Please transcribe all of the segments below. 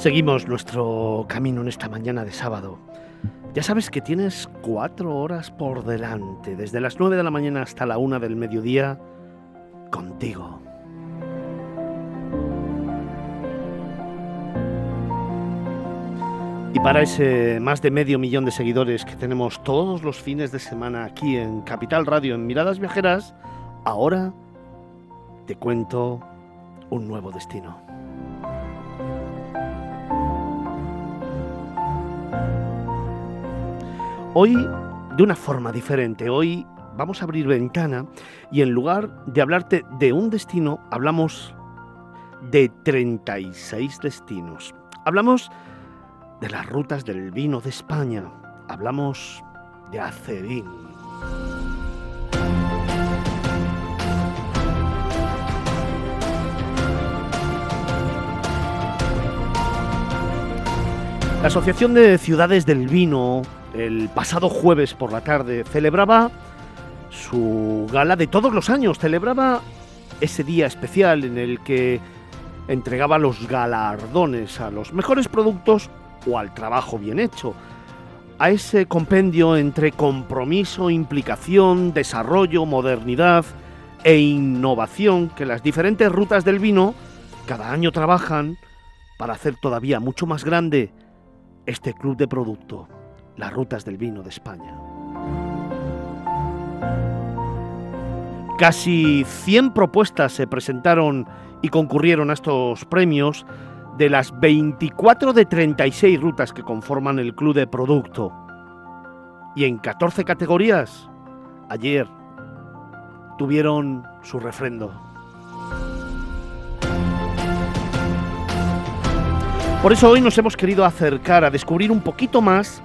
Seguimos nuestro camino en esta mañana de sábado. Ya sabes que tienes cuatro horas por delante, desde las nueve de la mañana hasta la una del mediodía, contigo. Y para ese más de medio millón de seguidores que tenemos todos los fines de semana aquí en Capital Radio, en Miradas Viajeras, ahora te cuento un nuevo destino. Hoy, de una forma diferente, hoy vamos a abrir ventana y en lugar de hablarte de un destino, hablamos de 36 destinos. Hablamos de las rutas del vino de España. Hablamos de Acedín. La Asociación de Ciudades del Vino el pasado jueves por la tarde celebraba su gala de todos los años, celebraba ese día especial en el que entregaba los galardones a los mejores productos o al trabajo bien hecho, a ese compendio entre compromiso, implicación, desarrollo, modernidad e innovación que las diferentes rutas del vino cada año trabajan para hacer todavía mucho más grande este club de producto las rutas del vino de España. Casi 100 propuestas se presentaron y concurrieron a estos premios de las 24 de 36 rutas que conforman el club de producto. Y en 14 categorías, ayer tuvieron su refrendo. Por eso hoy nos hemos querido acercar a descubrir un poquito más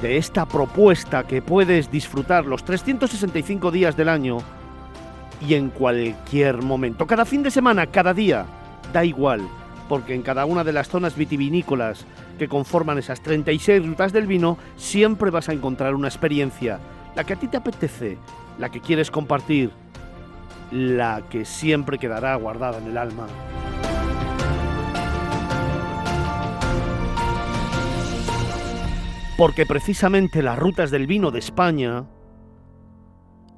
de esta propuesta que puedes disfrutar los 365 días del año y en cualquier momento. Cada fin de semana, cada día, da igual, porque en cada una de las zonas vitivinícolas que conforman esas 36 rutas del vino, siempre vas a encontrar una experiencia, la que a ti te apetece, la que quieres compartir, la que siempre quedará guardada en el alma. Porque precisamente las rutas del vino de España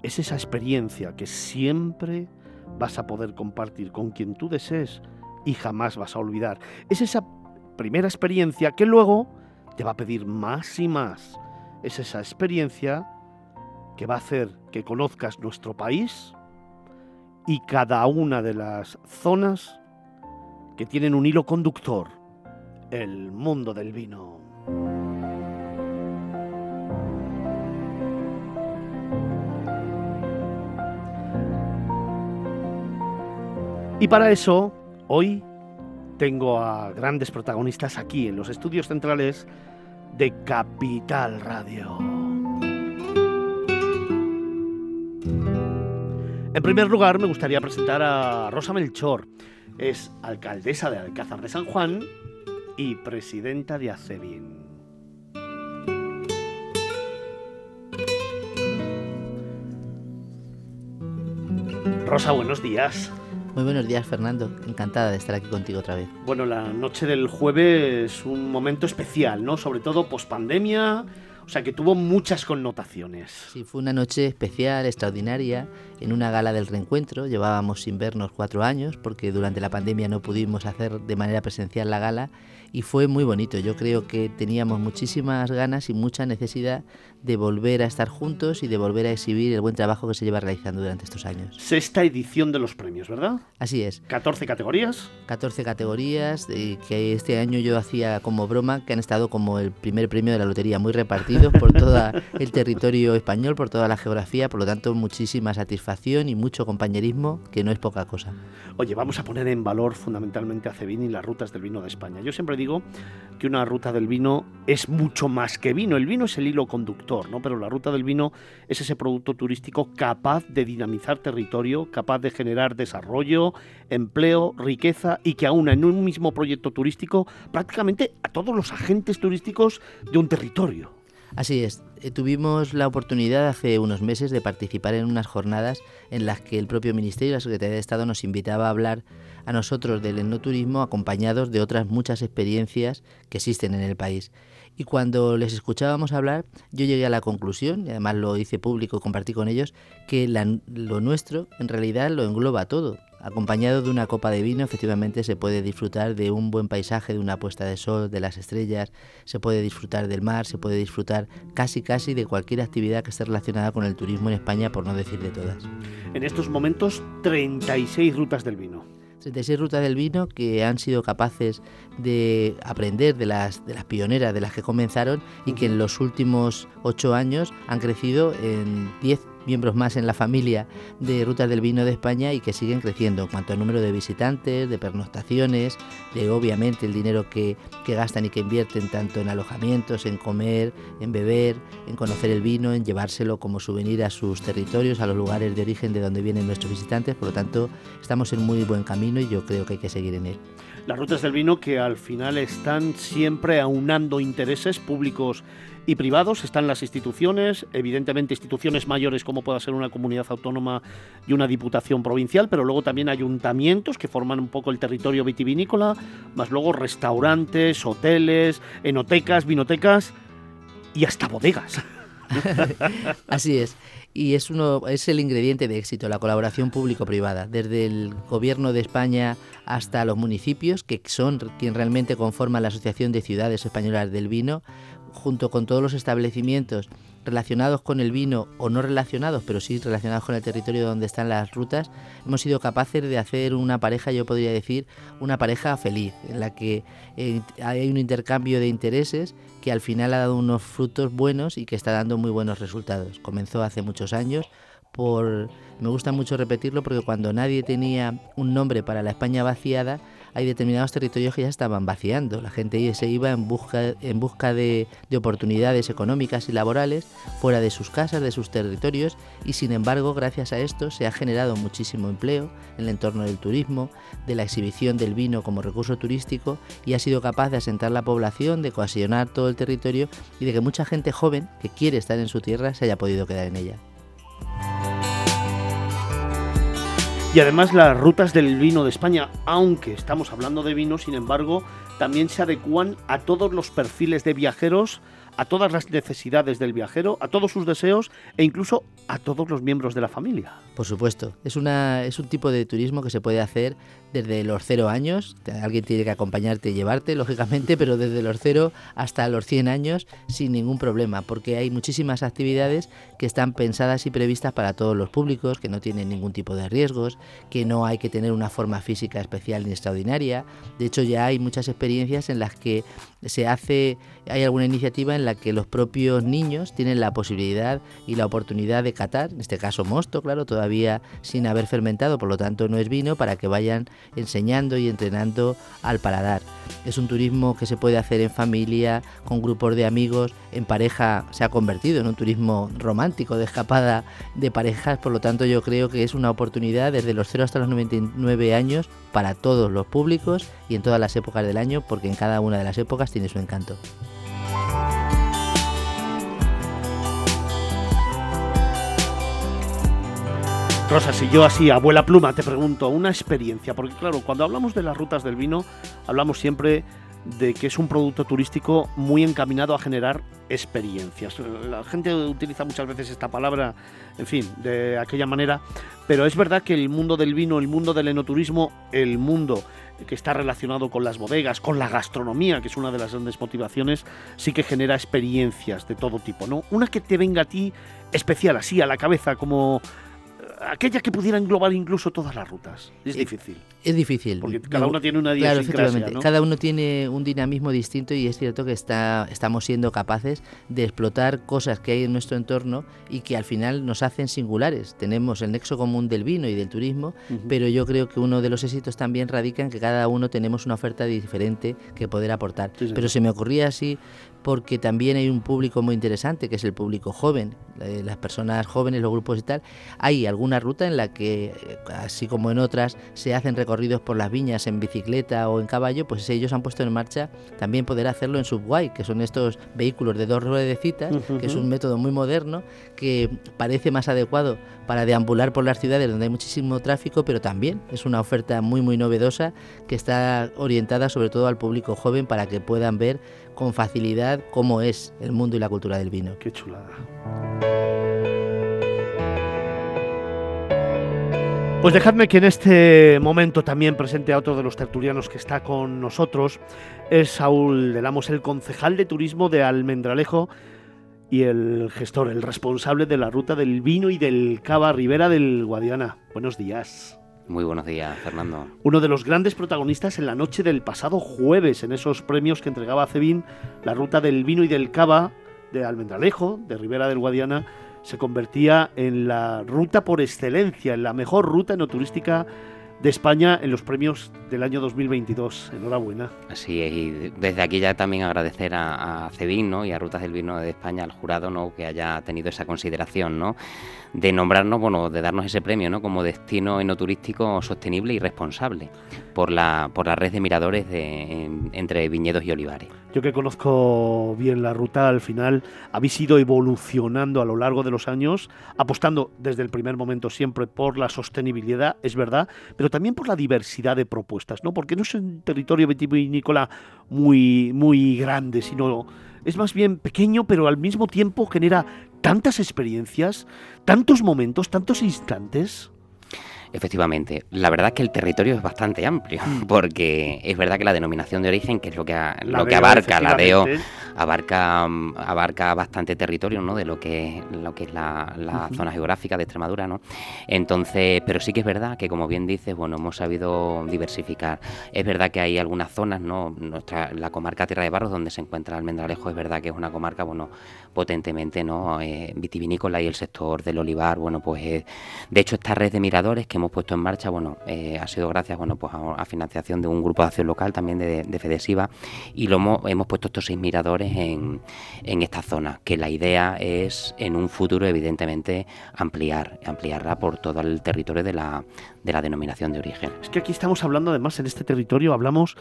es esa experiencia que siempre vas a poder compartir con quien tú desees y jamás vas a olvidar. Es esa primera experiencia que luego te va a pedir más y más. Es esa experiencia que va a hacer que conozcas nuestro país y cada una de las zonas que tienen un hilo conductor, el mundo del vino. Y para eso, hoy tengo a grandes protagonistas aquí en los estudios centrales de Capital Radio. En primer lugar, me gustaría presentar a Rosa Melchor. Es alcaldesa de Alcázar de San Juan y presidenta de ACEBIN. Rosa, buenos días. Muy buenos días, Fernando. Encantada de estar aquí contigo otra vez. Bueno, la noche del jueves es un momento especial, ¿no? Sobre todo post pandemia. O sea que tuvo muchas connotaciones. Sí, fue una noche especial, extraordinaria, en una gala del reencuentro. Llevábamos sin vernos cuatro años porque durante la pandemia no pudimos hacer de manera presencial la gala y fue muy bonito. Yo creo que teníamos muchísimas ganas y mucha necesidad de volver a estar juntos y de volver a exhibir el buen trabajo que se lleva realizando durante estos años. Sexta edición de los premios, ¿verdad? Así es. 14 categorías. 14 categorías que este año yo hacía como broma que han estado como el primer premio de la lotería, muy repartidos por todo el territorio español, por toda la geografía, por lo tanto muchísima satisfacción y mucho compañerismo, que no es poca cosa. Oye, vamos a poner en valor fundamentalmente a Cebín y las rutas del vino de España. Yo siempre digo que una ruta del vino es mucho más que vino. El vino es el hilo conductor ¿no? Pero la ruta del vino es ese producto turístico capaz de dinamizar territorio, capaz de generar desarrollo, empleo, riqueza y que aúna en un mismo proyecto turístico prácticamente a todos los agentes turísticos de un territorio. Así es, eh, tuvimos la oportunidad hace unos meses de participar en unas jornadas en las que el propio Ministerio y la Secretaría de Estado nos invitaba a hablar a nosotros del enoturismo acompañados de otras muchas experiencias que existen en el país. Y cuando les escuchábamos hablar, yo llegué a la conclusión, y además lo hice público, compartí con ellos, que lo nuestro en realidad lo engloba todo. Acompañado de una copa de vino, efectivamente se puede disfrutar de un buen paisaje, de una puesta de sol, de las estrellas, se puede disfrutar del mar, se puede disfrutar casi casi de cualquier actividad que esté relacionada con el turismo en España, por no decir de todas. En estos momentos, 36 rutas del vino. 36 rutas del vino que han sido capaces de aprender de las, de las pioneras de las que comenzaron y que en los últimos 8 años han crecido en 10 miembros más en la familia de Rutas del Vino de España y que siguen creciendo en cuanto al número de visitantes, de pernoctaciones, de obviamente el dinero que, que gastan y que invierten tanto en alojamientos, en comer, en beber, en conocer el vino, en llevárselo como souvenir a sus territorios, a los lugares de origen de donde vienen nuestros visitantes. Por lo tanto, estamos en muy buen camino y yo creo que hay que seguir en él. Las rutas del vino que al final están siempre aunando intereses públicos y privados, están las instituciones, evidentemente instituciones mayores como pueda ser una comunidad autónoma y una diputación provincial, pero luego también ayuntamientos que forman un poco el territorio vitivinícola, más luego restaurantes, hoteles, enotecas, vinotecas y hasta bodegas. Así es. Y es, uno, es el ingrediente de éxito, la colaboración público-privada, desde el gobierno de España hasta los municipios, que son quien realmente conforman la Asociación de Ciudades Españolas del Vino, junto con todos los establecimientos relacionados con el vino o no relacionados, pero sí relacionados con el territorio donde están las rutas, hemos sido capaces de hacer una pareja, yo podría decir, una pareja feliz, en la que eh, hay un intercambio de intereses que al final ha dado unos frutos buenos y que está dando muy buenos resultados. Comenzó hace muchos años por me gusta mucho repetirlo porque cuando nadie tenía un nombre para la España vaciada, hay determinados territorios que ya estaban vaciando. La gente se iba en busca, en busca de, oportunidades económicas y laborales fuera de sus casas, de sus territorios, y sin embargo, gracias a esto se ha generado muchísimo empleo en el entorno del turismo, de la exhibición del vino como recurso turístico, y ha sido capaz de asentar la población, de cohesionar todo el territorio y de que mucha gente joven que quiere estar en su tierra se haya podido quedar en ella. Y además las rutas del vino de España, aunque estamos hablando de vino, sin embargo, también se adecuan a todos los perfiles de viajeros, a todas las necesidades del viajero, a todos sus deseos e incluso a todos los miembros de la familia. Por supuesto, es, una, es un tipo de turismo que se puede hacer desde los cero años, alguien tiene que acompañarte y llevarte, lógicamente, pero desde los cero hasta los 100 años sin ningún problema, porque hay muchísimas actividades que están pensadas y previstas para todos los públicos, que no tienen ningún tipo de riesgos, que no hay que tener una forma física especial ni extraordinaria. De hecho, ya hay muchas experiencias en las que se hace, hay alguna iniciativa en la que los propios niños tienen la posibilidad y la oportunidad de catar, en este caso mosto, claro, todavía sin haber fermentado, por lo tanto no es vino, para que vayan enseñando y entrenando al paladar. Es un turismo que se puede hacer en familia, con grupos de amigos, en pareja, se ha convertido en un turismo romántico de escapada de parejas, por lo tanto yo creo que es una oportunidad desde los 0 hasta los 99 años para todos los públicos y en todas las épocas del año, porque en cada una de las épocas tiene su encanto. Rosa, si yo así, abuela pluma, te pregunto, una experiencia, porque claro, cuando hablamos de las rutas del vino, hablamos siempre de que es un producto turístico muy encaminado a generar experiencias. La gente utiliza muchas veces esta palabra, en fin, de aquella manera, pero es verdad que el mundo del vino, el mundo del enoturismo, el mundo que está relacionado con las bodegas, con la gastronomía, que es una de las grandes motivaciones, sí que genera experiencias de todo tipo, ¿no? Una que te venga a ti especial, así a la cabeza, como aquella que pudiera englobar incluso todas las rutas. Es eh, difícil. Es difícil. Porque cada uno tiene una Claro, Cada uno tiene un dinamismo distinto y es cierto que está, estamos siendo capaces de explotar cosas que hay en nuestro entorno y que al final nos hacen singulares. Tenemos el nexo común del vino y del turismo, pero yo creo que uno de los éxitos también radica en que cada uno tenemos una oferta diferente que poder aportar. pero se me ocurría así porque también hay un público muy interesante que es el público joven, eh, las personas jóvenes, los grupos y tal. Hay algún una ruta en la que, así como en otras, se hacen recorridos por las viñas en bicicleta o en caballo, pues ellos han puesto en marcha también poder hacerlo en Subway, que son estos vehículos de dos ruedecitas, que es un método muy moderno que parece más adecuado para deambular por las ciudades donde hay muchísimo tráfico, pero también es una oferta muy muy novedosa que está orientada sobre todo al público joven para que puedan ver con facilidad cómo es el mundo y la cultura del vino. Qué chulada. Pues dejadme que en este momento también presente a otro de los tertulianos que está con nosotros. Es Saúl Delamos, el concejal de turismo de Almendralejo y el gestor, el responsable de la ruta del vino y del cava Ribera del Guadiana. Buenos días. Muy buenos días, Fernando. Uno de los grandes protagonistas en la noche del pasado jueves, en esos premios que entregaba Cebín, la ruta del vino y del cava de Almendralejo, de Ribera del Guadiana, se convertía en la ruta por excelencia, en la mejor ruta enoturística de España en los premios del año 2022. Enhorabuena. Así es, y desde aquí ya también agradecer a, a Cebin ¿no? y a Rutas del Vino de España, al jurado, ¿no? que haya tenido esa consideración ¿no? De nombrarnos, bueno, de darnos ese premio ¿no? como destino enoturístico sostenible y responsable por la, por la red de miradores de, entre viñedos y olivares. Yo que conozco bien la ruta, al final habéis ido evolucionando a lo largo de los años, apostando desde el primer momento siempre por la sostenibilidad, es verdad, pero también por la diversidad de propuestas, ¿no? Porque no es un territorio vitivinícola muy, muy grande, sino es más bien pequeño, pero al mismo tiempo genera tantas experiencias, tantos momentos, tantos instantes. Efectivamente, la verdad es que el territorio es bastante amplio, mm. porque es verdad que la denominación de origen, que es lo que, lo que abarca la DEO, abarca, mm, abarca bastante territorio ¿no? de lo que, lo que es la, zona geográfica de Extremadura. ¿no? Entonces, pero sí que es verdad que, como bien dices, bueno, hemos sabido diversificar. Es verdad que hay algunas zonas, ¿no? Nuestra, la comarca Tierra de Barros, donde se encuentra Almendralejo, es verdad que es una comarca bueno, potentemente ¿no? Eh, vitivinícola y el sector del olivar, bueno, pues de hecho esta red de miradores que hemos puesto en marcha, bueno, eh, ha sido gracias, bueno, pues a, financiación de un grupo de acción local también de, de Fedesiva y lo hemos, puesto estos seis miradores en, en esta zona, que la idea es en un futuro evidentemente ampliar, ampliarla por todo el territorio de la, de la denominación de origen. Es que aquí estamos hablando además en este territorio, hablamos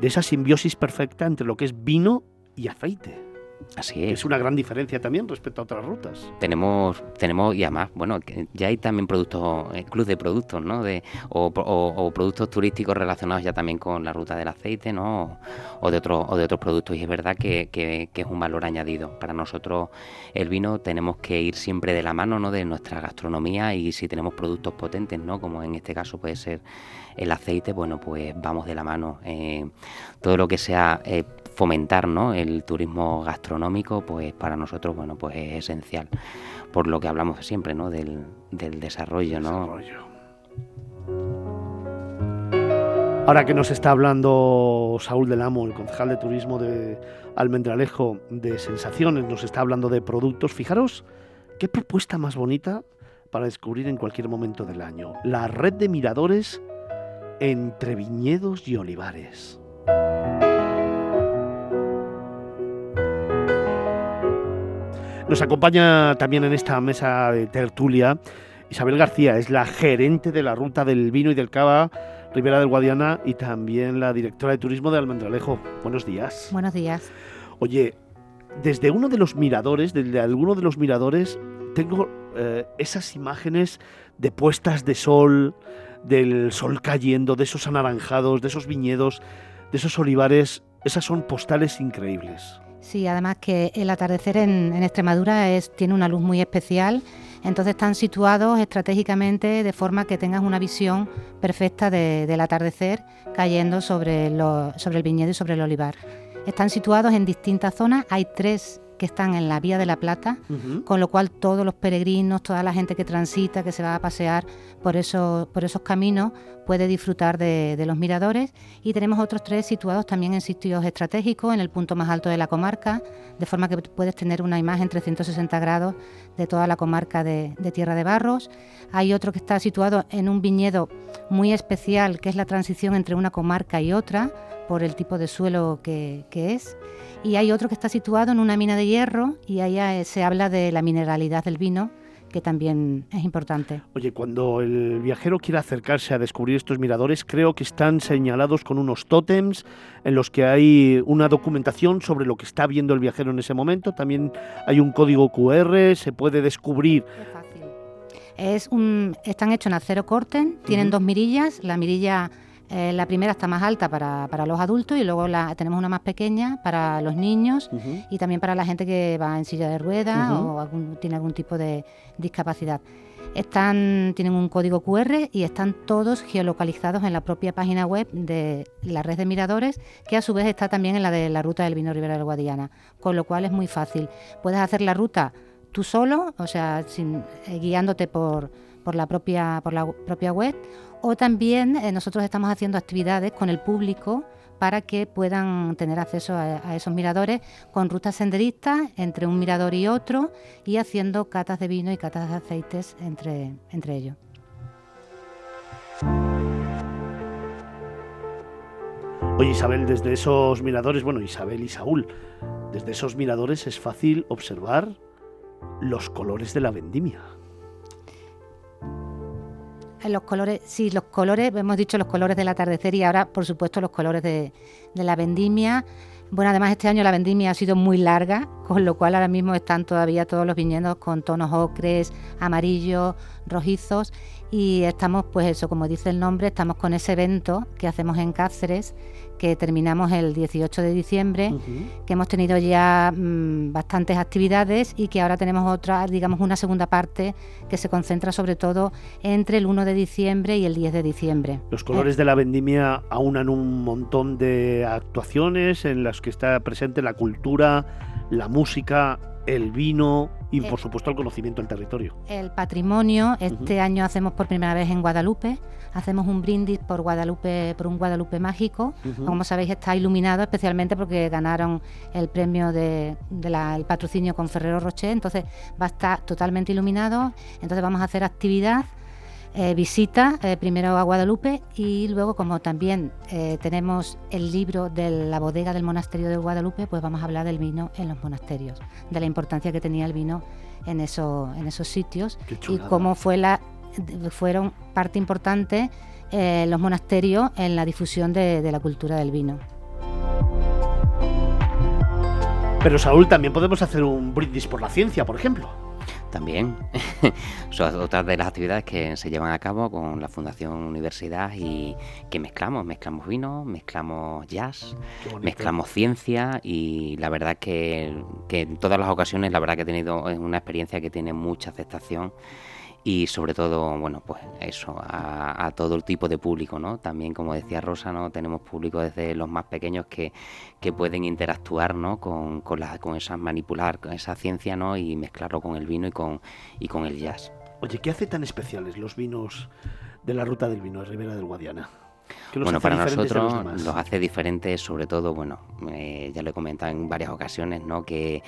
de esa simbiosis perfecta entre lo que es vino y aceite. Así es. Es una gran diferencia también respecto a otras rutas. Tenemos, tenemos y además, bueno, ya hay también productos, eh, club de productos, ¿no? De, o, productos turísticos relacionados ya también con la ruta del aceite, ¿no? O de, otros o de otros productos. Y es verdad que, que, es un valor añadido. Para nosotros el vino tenemos que ir siempre de la mano, ¿no? De nuestra gastronomía y si tenemos productos potentes, ¿no? Como en este caso puede ser el aceite, bueno, pues vamos de la mano. Eh, todo lo que sea eh, fomentar ¿no? el turismo gastronómico, pues para nosotros bueno, pues es esencial, por lo que hablamos siempre ¿no? del, desarrollo. ¿no? Ahora que nos está hablando Saúl del Amo, el concejal de turismo de Almendralejo, de sensaciones, nos está hablando de productos, fijaros qué propuesta más bonita para descubrir en cualquier momento del año. La red de miradores entre viñedos y olivares. Nos acompaña también en esta mesa de tertulia Isabel García, es la gerente de la ruta del vino y del cava Ribera del Guadiana y también la directora de turismo de Almendralejo. Buenos días. Buenos días. Oye, desde uno de los miradores, desde alguno de los miradores, tengo eh, esas imágenes de puestas de sol, del sol cayendo, de esos anaranjados, de esos viñedos, de esos olivares. Esas son postales increíbles. Sí, además que el atardecer en, Extremadura es, tiene una luz muy especial, entonces están situados estratégicamente de forma que tengas una visión perfecta del atardecer cayendo sobre, sobre el viñedo y sobre el olivar. Están situados en distintas zonas, hay tres que están en la Vía de la Plata, con lo cual todos los peregrinos, toda la gente que transita, que se va a pasear por esos, por esos caminos, puede disfrutar de, los miradores. Y tenemos otros tres situados también en sitios estratégicos, en el punto más alto de la comarca, de forma que puedes tener una imagen 360 grados de toda la comarca de, Tierra de Barros. Hay otro que está situado en un viñedo muy especial, que es la transición entre una comarca y otra, por el tipo de suelo que, que es y hay otro que está situado en una mina de hierro y ahí se habla de la mineralidad del vino que también es importante. Oye, cuando el viajero quiera acercarse a descubrir estos miradores, creo que están señalados con unos tótems en los que hay una documentación sobre lo que está viendo el viajero en ese momento. También hay un código QR, se puede descubrir. Es fácil. Es un, están hechos en acero corten, tienen dos mirillas, la mirilla eh, la primera está más alta para, los adultos y luego la, tenemos una más pequeña para los niños y también para la gente que va en silla de ruedas o tiene algún tipo de discapacidad. Están, tienen un código QR y están todos geolocalizados en la propia página web de la red de miradores, que a su vez está también en la de la ruta del vino Ribera del Guadiana, con lo cual es muy fácil. Puedes hacer la ruta tú solo, o sea, sin, eh, guiándote por, por, la propia, por la propia web, o también eh, nosotros estamos haciendo actividades con el público para que puedan tener acceso a, esos miradores con rutas senderistas entre un mirador y otro y haciendo catas de vino y catas de aceites entre, entre ellos. Oye Isabel, desde esos miradores, bueno Isabel y Saúl, desde esos miradores es fácil observar los colores de la vendimia los colores, sí, los colores, hemos dicho los colores del atardecer y ahora, por supuesto, los colores de, la vendimia. Bueno, además este año la vendimia ha sido muy larga, con lo cual ahora mismo están todavía todos los viñedos con tonos ocres, amarillos, rojizos y estamos, pues eso, como dice el nombre, estamos con ese evento que hacemos en Cáceres que terminamos el 18 de diciembre, que hemos tenido ya mm, bastantes actividades y que ahora tenemos otra, digamos, una segunda parte que se concentra sobre todo entre el 1 de diciembre y el 10 de diciembre. Los colores de la vendimia aunan un montón de actuaciones en las que está presente la cultura, la música, el vino y por supuesto el conocimiento del territorio. El patrimonio, este año hacemos por primera vez en Guadalupe, hacemos un brindis por Guadalupe, por un Guadalupe mágico. Como sabéis, está iluminado especialmente porque ganaron el premio del de, patrocinio con Ferrero Rocher, entonces va a estar totalmente iluminado. Entonces vamos a hacer actividad. Eh, visita eh, primero a Guadalupe y luego como también eh, tenemos el libro de la bodega del monasterio de Guadalupe, pues vamos a hablar del vino en los monasterios, de la importancia que tenía el vino en, eso, en esos sitios y cómo fue la fueron parte importante los monasterios en la difusión de, la cultura del vino. Pero Saúl, también podemos hacer un brindis por la ciencia, por ejemplo. También. Son otras de las actividades que se llevan a cabo con la Fundación Universidad y que mezclamos, mezclamos vino, mezclamos jazz, mezclamos ciencia y la verdad que, que en todas las ocasiones la verdad que he tenido una experiencia que tiene mucha aceptación y sobre todo, bueno, pues eso, a, todo el tipo de público, ¿no? También, como decía Rosa, ¿no? Tenemos público desde los más pequeños que, que pueden interactuar, ¿no? Con, con, la, con esa manipular, con esa ciencia, ¿no? Y mezclarlo con el vino y con, y con el jazz. Oye, ¿qué hace tan especiales los vinos de la ruta del vino de Ribera del Guadiana? Bueno, para nosotros los, hace diferentes, sobre todo, bueno, eh, ya lo he comentado en varias ocasiones, ¿no? Que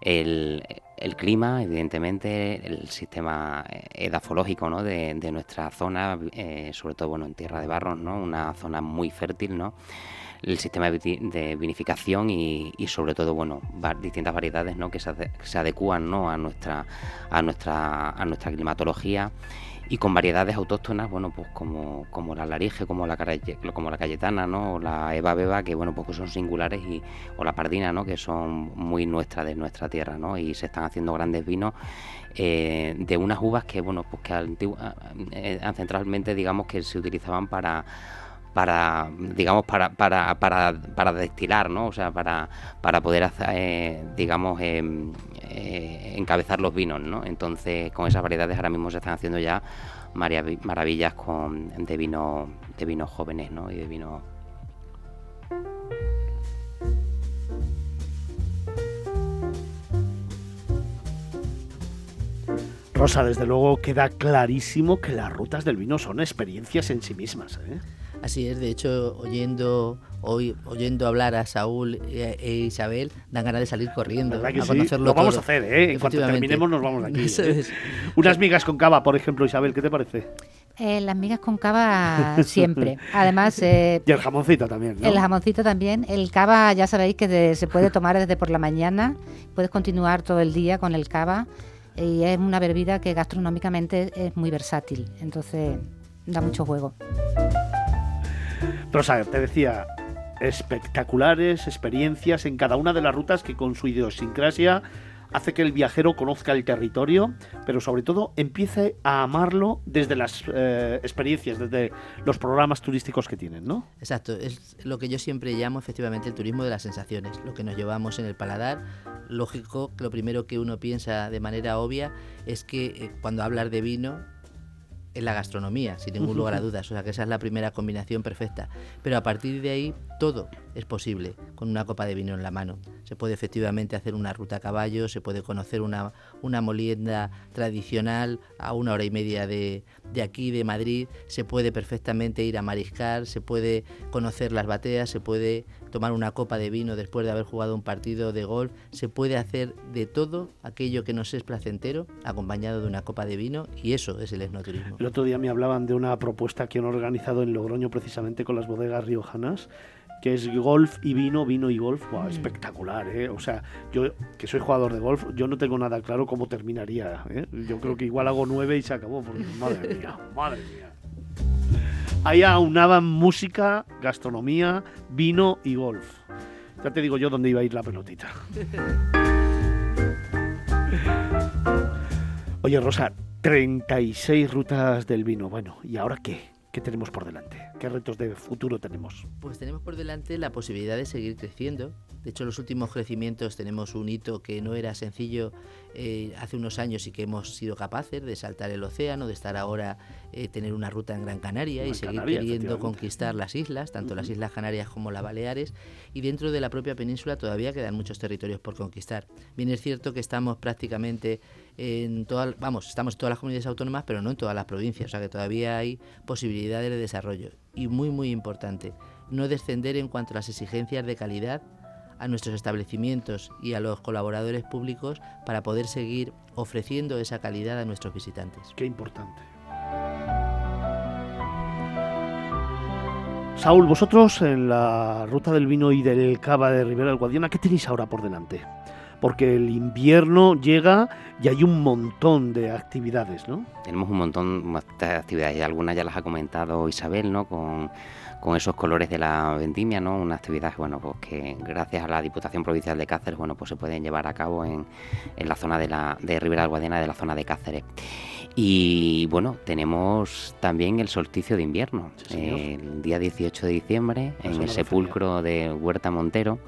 el, el clima, evidentemente, el sistema eh, edafológico ¿no? de, nuestra zona, eh, sobre todo bueno, en Tierra de Barros, ¿no? una zona muy fértil, ¿no? el sistema de vinificación y, sobre todo bueno distintas variedades ¿no? que se, se adecúan ¿no? a nuestra a nuestra a nuestra climatología y con variedades autóctonas, bueno, pues como, como la Larige, como la, como la Cayetana, ¿no? O la Eva Beba, que bueno, pues son singulares, y, o la Pardina, ¿no? Que son muy nuestras de nuestra tierra, ¿no? Y se están haciendo grandes vinos eh, de unas uvas que, bueno, pues que eh, ancestralmente, digamos, que se utilizaban para para digamos para, para, para, destilar no o sea para, para poder hacer, eh, digamos em, eh, encabezar los vinos no entonces con esas variedades ahora mismo se están haciendo ya maravillas con de vino de vinos jóvenes no y de vino Rosa, desde luego queda clarísimo que las rutas del vino son experiencias en sí mismas. ¿eh? Así es, de hecho, oyendo hoy oyendo hablar a Saúl e, e Isabel, dan ganas de salir corriendo a conocerlo Lo vamos a hacer, ¿eh? En cuanto terminemos nos vamos de aquí. ¿eh? Unas migas con cava, por ejemplo, Isabel, ¿qué te parece? Eh, las migas con cava siempre. Además... Eh, y el jamoncito también, El jamoncito también. El cava ya sabéis que se puede tomar desde por la mañana. Puedes continuar todo el día con el cava y es una bebida que gastronómicamente es muy versátil, entonces da mucho juego. Rosa, te decía, espectaculares experiencias en cada una de las rutas que con su idiosincrasia hace que el viajero conozca el territorio, pero sobre todo empiece a amarlo desde las eh, experiencias, desde los programas turísticos que tienen, ¿no? Exacto, es lo que yo siempre llamo efectivamente el turismo de las sensaciones, lo que nos llevamos en el paladar. Lógico lo primero que uno piensa de manera obvia es que eh, cuando hablar de vino en la gastronomía, sin ningún lugar a dudas. O sea que esa es la primera combinación perfecta. Pero a partir de ahí todo es posible con una copa de vino en la mano. Se puede efectivamente hacer una ruta a caballo, se puede conocer una, una molienda tradicional a una hora y media de, de aquí, de Madrid, se puede perfectamente ir a mariscar, se puede conocer las bateas, se puede tomar una copa de vino después de haber jugado un partido de golf, se puede hacer de todo aquello que nos es placentero acompañado de una copa de vino y eso es el etnoturismo. El otro día me hablaban de una propuesta que han organizado en Logroño precisamente con las bodegas riojanas que es golf y vino, vino y golf. Mm. Espectacular, ¿eh? O sea, yo que soy jugador de golf, yo no tengo nada claro cómo terminaría. ¿eh? Yo creo que igual hago nueve y se acabó. madre mía, madre mía. Ahí aunaban música, gastronomía, vino y golf. Ya te digo yo dónde iba a ir la pelotita. Oye, Rosa, 36 rutas del vino. Bueno, ¿y ahora qué? ¿Qué tenemos por delante? ¿Qué retos de futuro tenemos? Pues tenemos por delante la posibilidad de seguir creciendo. De hecho, en los últimos crecimientos tenemos un hito que no era sencillo eh, hace unos años y que hemos sido capaces de saltar el océano, de estar ahora, eh, tener una ruta en Gran Canaria y seguir queriendo conquistar las islas, tanto las Islas Canarias como las Baleares, y dentro de la propia península todavía quedan muchos territorios por conquistar. Bien es cierto que estamos prácticamente en todas, vamos, estamos en todas las comunidades autónomas, pero no en todas las provincias, o sea que todavía hay posibilidades de desarrollo. Y muy, muy importante, no descender en cuanto a las exigencias de calidad a nuestros establecimientos y a los colaboradores públicos para poder seguir ofreciendo esa calidad a nuestros visitantes. Qué importante. Saúl, vosotros en la ruta del vino y del cava de Ribera del Guadiana, ¿qué tenéis ahora por delante? Porque el invierno llega y hay un montón de actividades, ¿no? Tenemos un montón de actividades, y algunas ya las ha comentado Isabel, ¿no? Con con esos colores de la vendimia, ¿no? Una actividad, bueno, pues que gracias a la Diputación Provincial de Cáceres, bueno, pues se pueden llevar a cabo en, la zona de la de Ribera del Guadiana, de la zona de Cáceres. Y bueno, tenemos también el solsticio de invierno, el día 18 de diciembre, en el sepulcro de Huerta Montero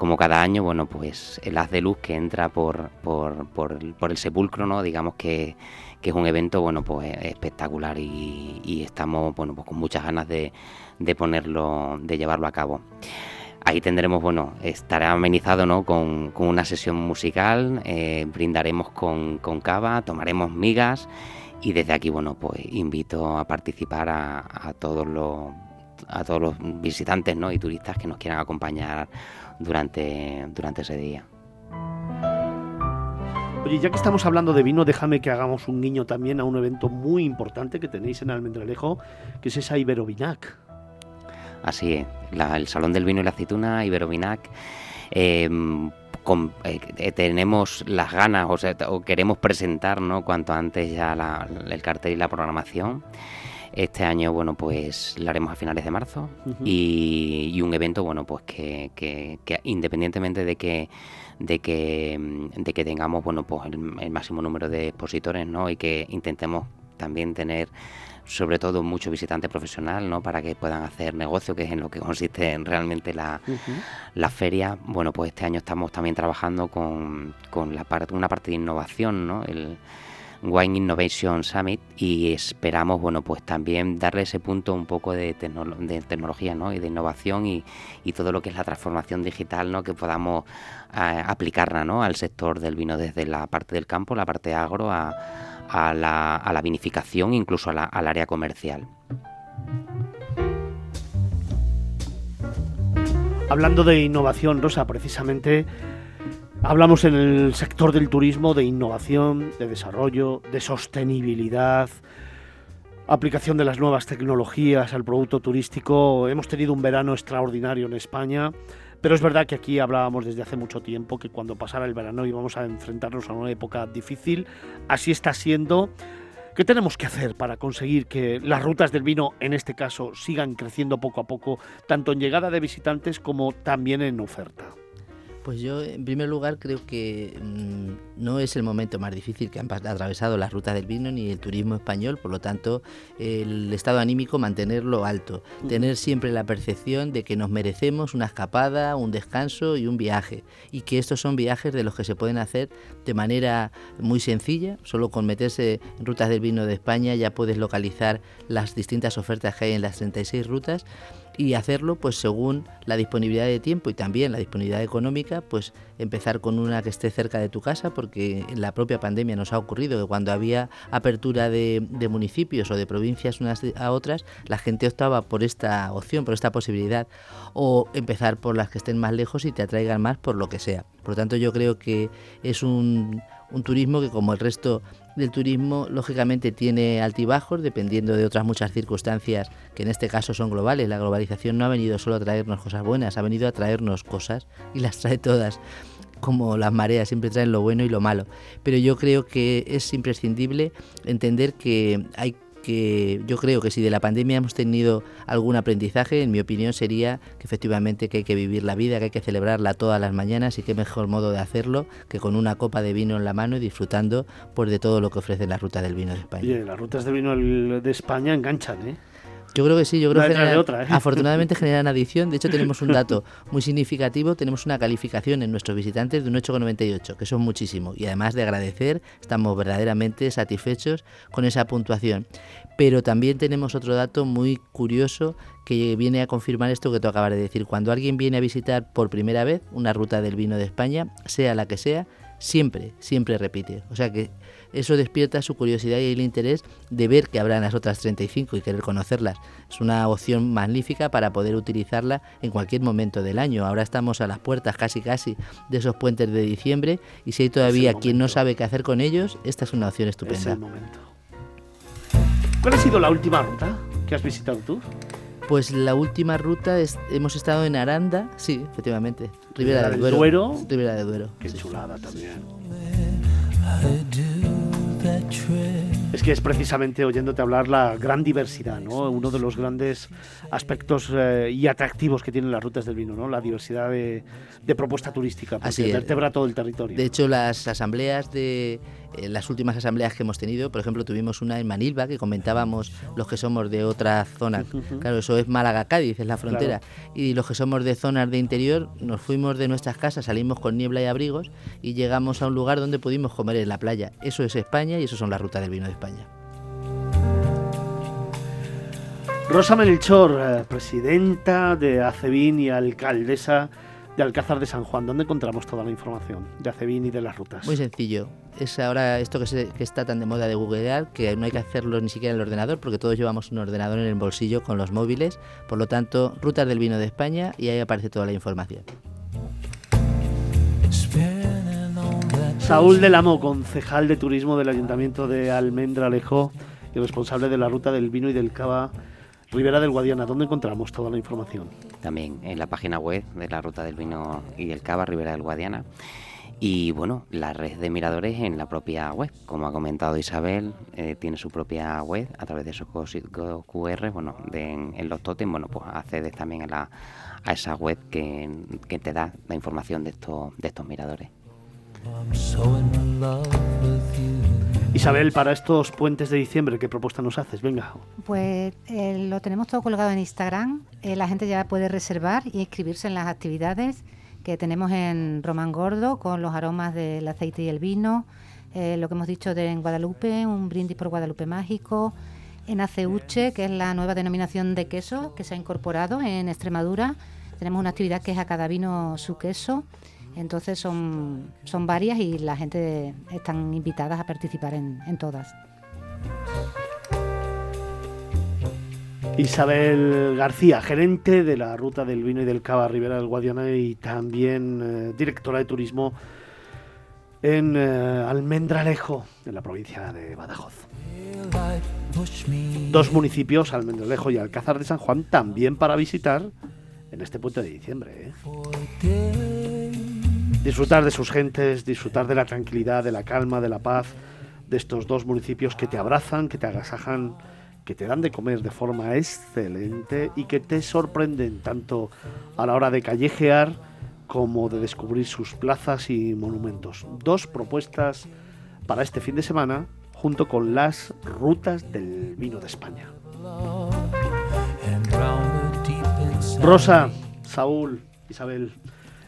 como cada año, bueno, pues el haz de luz que entra por, por, el sepulcro, ¿no? Digamos que, es un evento, bueno, pues espectacular y, y estamos, bueno, pues con muchas ganas de, de ponerlo, de llevarlo a cabo. Ahí tendremos, bueno, estará amenizado ¿no? con, una sesión musical, eh, brindaremos con, cava, tomaremos migas y desde aquí, bueno, pues invito a participar a, todos los a todos los visitantes ¿no? y turistas que nos quieran acompañar durante, durante ese día. Oye, ya que estamos hablando de vino, déjame que hagamos un guiño también a un evento muy importante que tenéis en Almendralejo, que es esa Iberovinac. Así es, el Salón del Vino y la Aceituna, Iberovinac. Em, eh, tenemos las ganas o, queremos presentar ¿no? cuanto antes ya el cartel y la programación. Este año, bueno, pues lo haremos a finales de marzo y, un evento, bueno, pues que, que, independientemente de que de que de que tengamos, bueno, pues el, el máximo número de expositores, ¿no? Y que intentemos también tener sobre todo mucho visitante profesional, ¿no? Para que puedan hacer negocio, que es en lo que consiste realmente la, feria. Bueno, pues este año estamos también trabajando con, la parte, una parte de innovación, ¿no? El Wine Innovation Summit y esperamos, bueno, pues también darle ese punto un poco de, tecnología, ¿no? Y de innovación y, todo lo que es la transformación digital, ¿no? Que podamos eh, aplicarla, ¿no? Al sector del vino desde la parte del campo, la parte agro, a la, a la vinificación, incluso al área comercial. Hablando de innovación, Rosa, precisamente hablamos en el sector del turismo de innovación, de desarrollo, de sostenibilidad, aplicación de las nuevas tecnologías al producto turístico. Hemos tenido un verano extraordinario en España Pero es verdad que aquí hablábamos desde hace mucho tiempo que cuando pasara el verano íbamos a enfrentarnos a una época difícil. Así está siendo. ¿Qué tenemos que hacer para conseguir que las rutas del vino, en este caso, sigan creciendo poco a poco, tanto en llegada de visitantes como también en oferta? Pues yo, en primer lugar, creo que mm, no es el momento más difícil que han atravesado las rutas del vino ni el turismo español, por lo tanto, el estado anímico mantenerlo alto, tener siempre la percepción de que nos merecemos una escapada, un descanso y un viaje, y que estos son viajes de los que se pueden hacer de manera muy sencilla, solo con meterse en rutas del vino de España ya puedes localizar las distintas ofertas que hay en las 36 rutas y hacerlo pues según la disponibilidad de tiempo y también la disponibilidad económica, pues empezar con una que esté cerca de tu casa, porque en la propia pandemia nos ha ocurrido que cuando había apertura de, municipios o de provincias unas a otras, la gente optaba por esta opción, por esta posibilidad, o empezar por las que estén más lejos y te atraigan más por lo que sea. Por lo tanto, yo creo que es un, un turismo que como el resto del turismo lógicamente tiene altibajos dependiendo de otras muchas circunstancias que en este caso son globales. La globalización no ha venido solo a traernos cosas buenas, ha venido a traernos cosas y las trae todas como las mareas, siempre traen lo bueno y lo malo. Pero yo creo que es imprescindible entender que hay que yo creo que si de la pandemia hemos tenido algún aprendizaje, en mi opinión sería que efectivamente que hay que vivir la vida, que hay que celebrarla todas las mañanas y qué mejor modo de hacerlo que con una copa de vino en la mano y disfrutando pues, de todo lo que ofrece la ruta del vino de España. las rutas de vino de España enganchan, ¿eh? Yo creo que sí, yo creo que ¿eh? afortunadamente generan adición. De hecho, tenemos un dato muy significativo. Tenemos una calificación en nuestros visitantes de un 8,98, que son muchísimo. Y además de agradecer, estamos verdaderamente satisfechos con esa puntuación. Pero también tenemos otro dato muy curioso que viene a confirmar esto que tú acabas de decir. Cuando alguien viene a visitar por primera vez una ruta del vino de España, sea la que sea, siempre, siempre repite. O sea que eso despierta su curiosidad y el interés de ver que habrá en las otras 35 y querer conocerlas. Es una opción magnífica para poder utilizarla en cualquier momento del año. Ahora estamos a las puertas casi casi de esos puentes de diciembre y si hay todavía quien no sabe qué hacer con ellos, esta es una opción estupenda. Es el momento. ¿Cuál ha sido la última ruta que has visitado tú? Pues la última ruta es, hemos estado en Aranda, sí, efectivamente. Ribera, del Duero. Ribera del Duero. Qué chulada también. Es que es precisamente oyéndote hablar la gran diversidad, ¿no? Uno de los grandes aspectos eh, y atractivos que tienen las rutas del vino, ¿no? La diversidad de, propuesta turística, porque Así vertebra todo el territorio. De hecho, las asambleas de eh, las últimas asambleas que hemos tenido, por ejemplo, tuvimos una en Manilva que comentábamos los que somos de otra zona. Claro, eso es Málaga-Cádiz, es la frontera. Y los que somos de zonas de interior, nos fuimos de nuestras casas, salimos con niebla y abrigos y llegamos a un lugar donde pudimos comer en la playa. Eso es España y eso son las rutas del vino de España. Rosa Melchor, eh, presidenta de ACEBIN y alcaldesa de Alcázar de San Juan. ¿Dónde encontramos toda la información de Acebin y de las rutas? Muy sencillo. Es ahora esto que, está tan de moda de googlear que no hay que hacerlo ni siquiera en el ordenador porque todos llevamos un ordenador en el bolsillo con los móviles. Por lo tanto, rutas del vino de España y ahí aparece toda la información. Saúl del Amo, concejal de turismo del Ayuntamiento de Almendralejo y responsable de la ruta del vino y del cava Ribera del Guadiana, ¿dónde encontramos toda la información? También en la página web de la Ruta del Vino y del Cava, Ribera del Guadiana. Y bueno, la red de miradores en la propia web. Como ha comentado Isabel, eh, tiene su propia web a través de esos códigos QR, bueno, en, los totem, bueno, pues accedes también a, la, a esa web que, que te da la información de estos, de estos miradores. Isabel, para estos puentes de diciembre, ¿qué propuesta nos haces? Venga. Pues eh, lo tenemos todo colgado en Instagram. Eh, la gente ya puede reservar y inscribirse en las actividades que tenemos en Román Gordo con los aromas del aceite y el vino. Eh, lo que hemos dicho de en Guadalupe, un brindis por Guadalupe mágico. En Aceuche, que es la nueva denominación de queso que se ha incorporado en Extremadura. Tenemos una actividad que es a cada vino su queso. Entonces son, son varias y la gente están invitadas a participar en, todas. Isabel García, gerente de la Ruta del Vino y del Cava Ribera del Guadiana y también eh, directora de turismo en eh, Almendralejo, en la provincia de Badajoz. Dos municipios, Almendralejo y Alcázar de San Juan, también para visitar en este puente de diciembre. ¿eh? Disfrutar de sus gentes, disfrutar de la tranquilidad, de la calma, de la paz de estos dos municipios que te abrazan, que te agasajan, que te dan de comer de forma excelente y que te sorprenden tanto a la hora de callejear como de descubrir sus plazas y monumentos. Dos propuestas para este fin de semana junto con las rutas del vino de España. Rosa, Saúl, Isabel,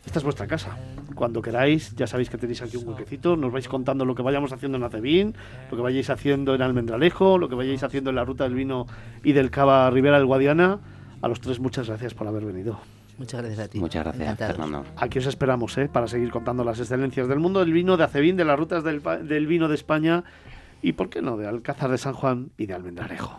esta es vuestra casa. Cuando queráis, ya sabéis que tenéis aquí un huequecito, nos vais contando lo que vayamos haciendo en Acevín, lo que vayáis haciendo en Almendralejo, lo que vayáis haciendo en la ruta del vino y del Cava Rivera del Guadiana. A los tres, muchas gracias por haber venido. Muchas gracias a ti. Muchas gracias, Fernando. Aquí os esperamos ¿eh? para seguir contando las excelencias del mundo del vino, de Acevín, de las rutas del, del vino de España y, ¿por qué no?, de Alcázar de San Juan y de Almendralejo.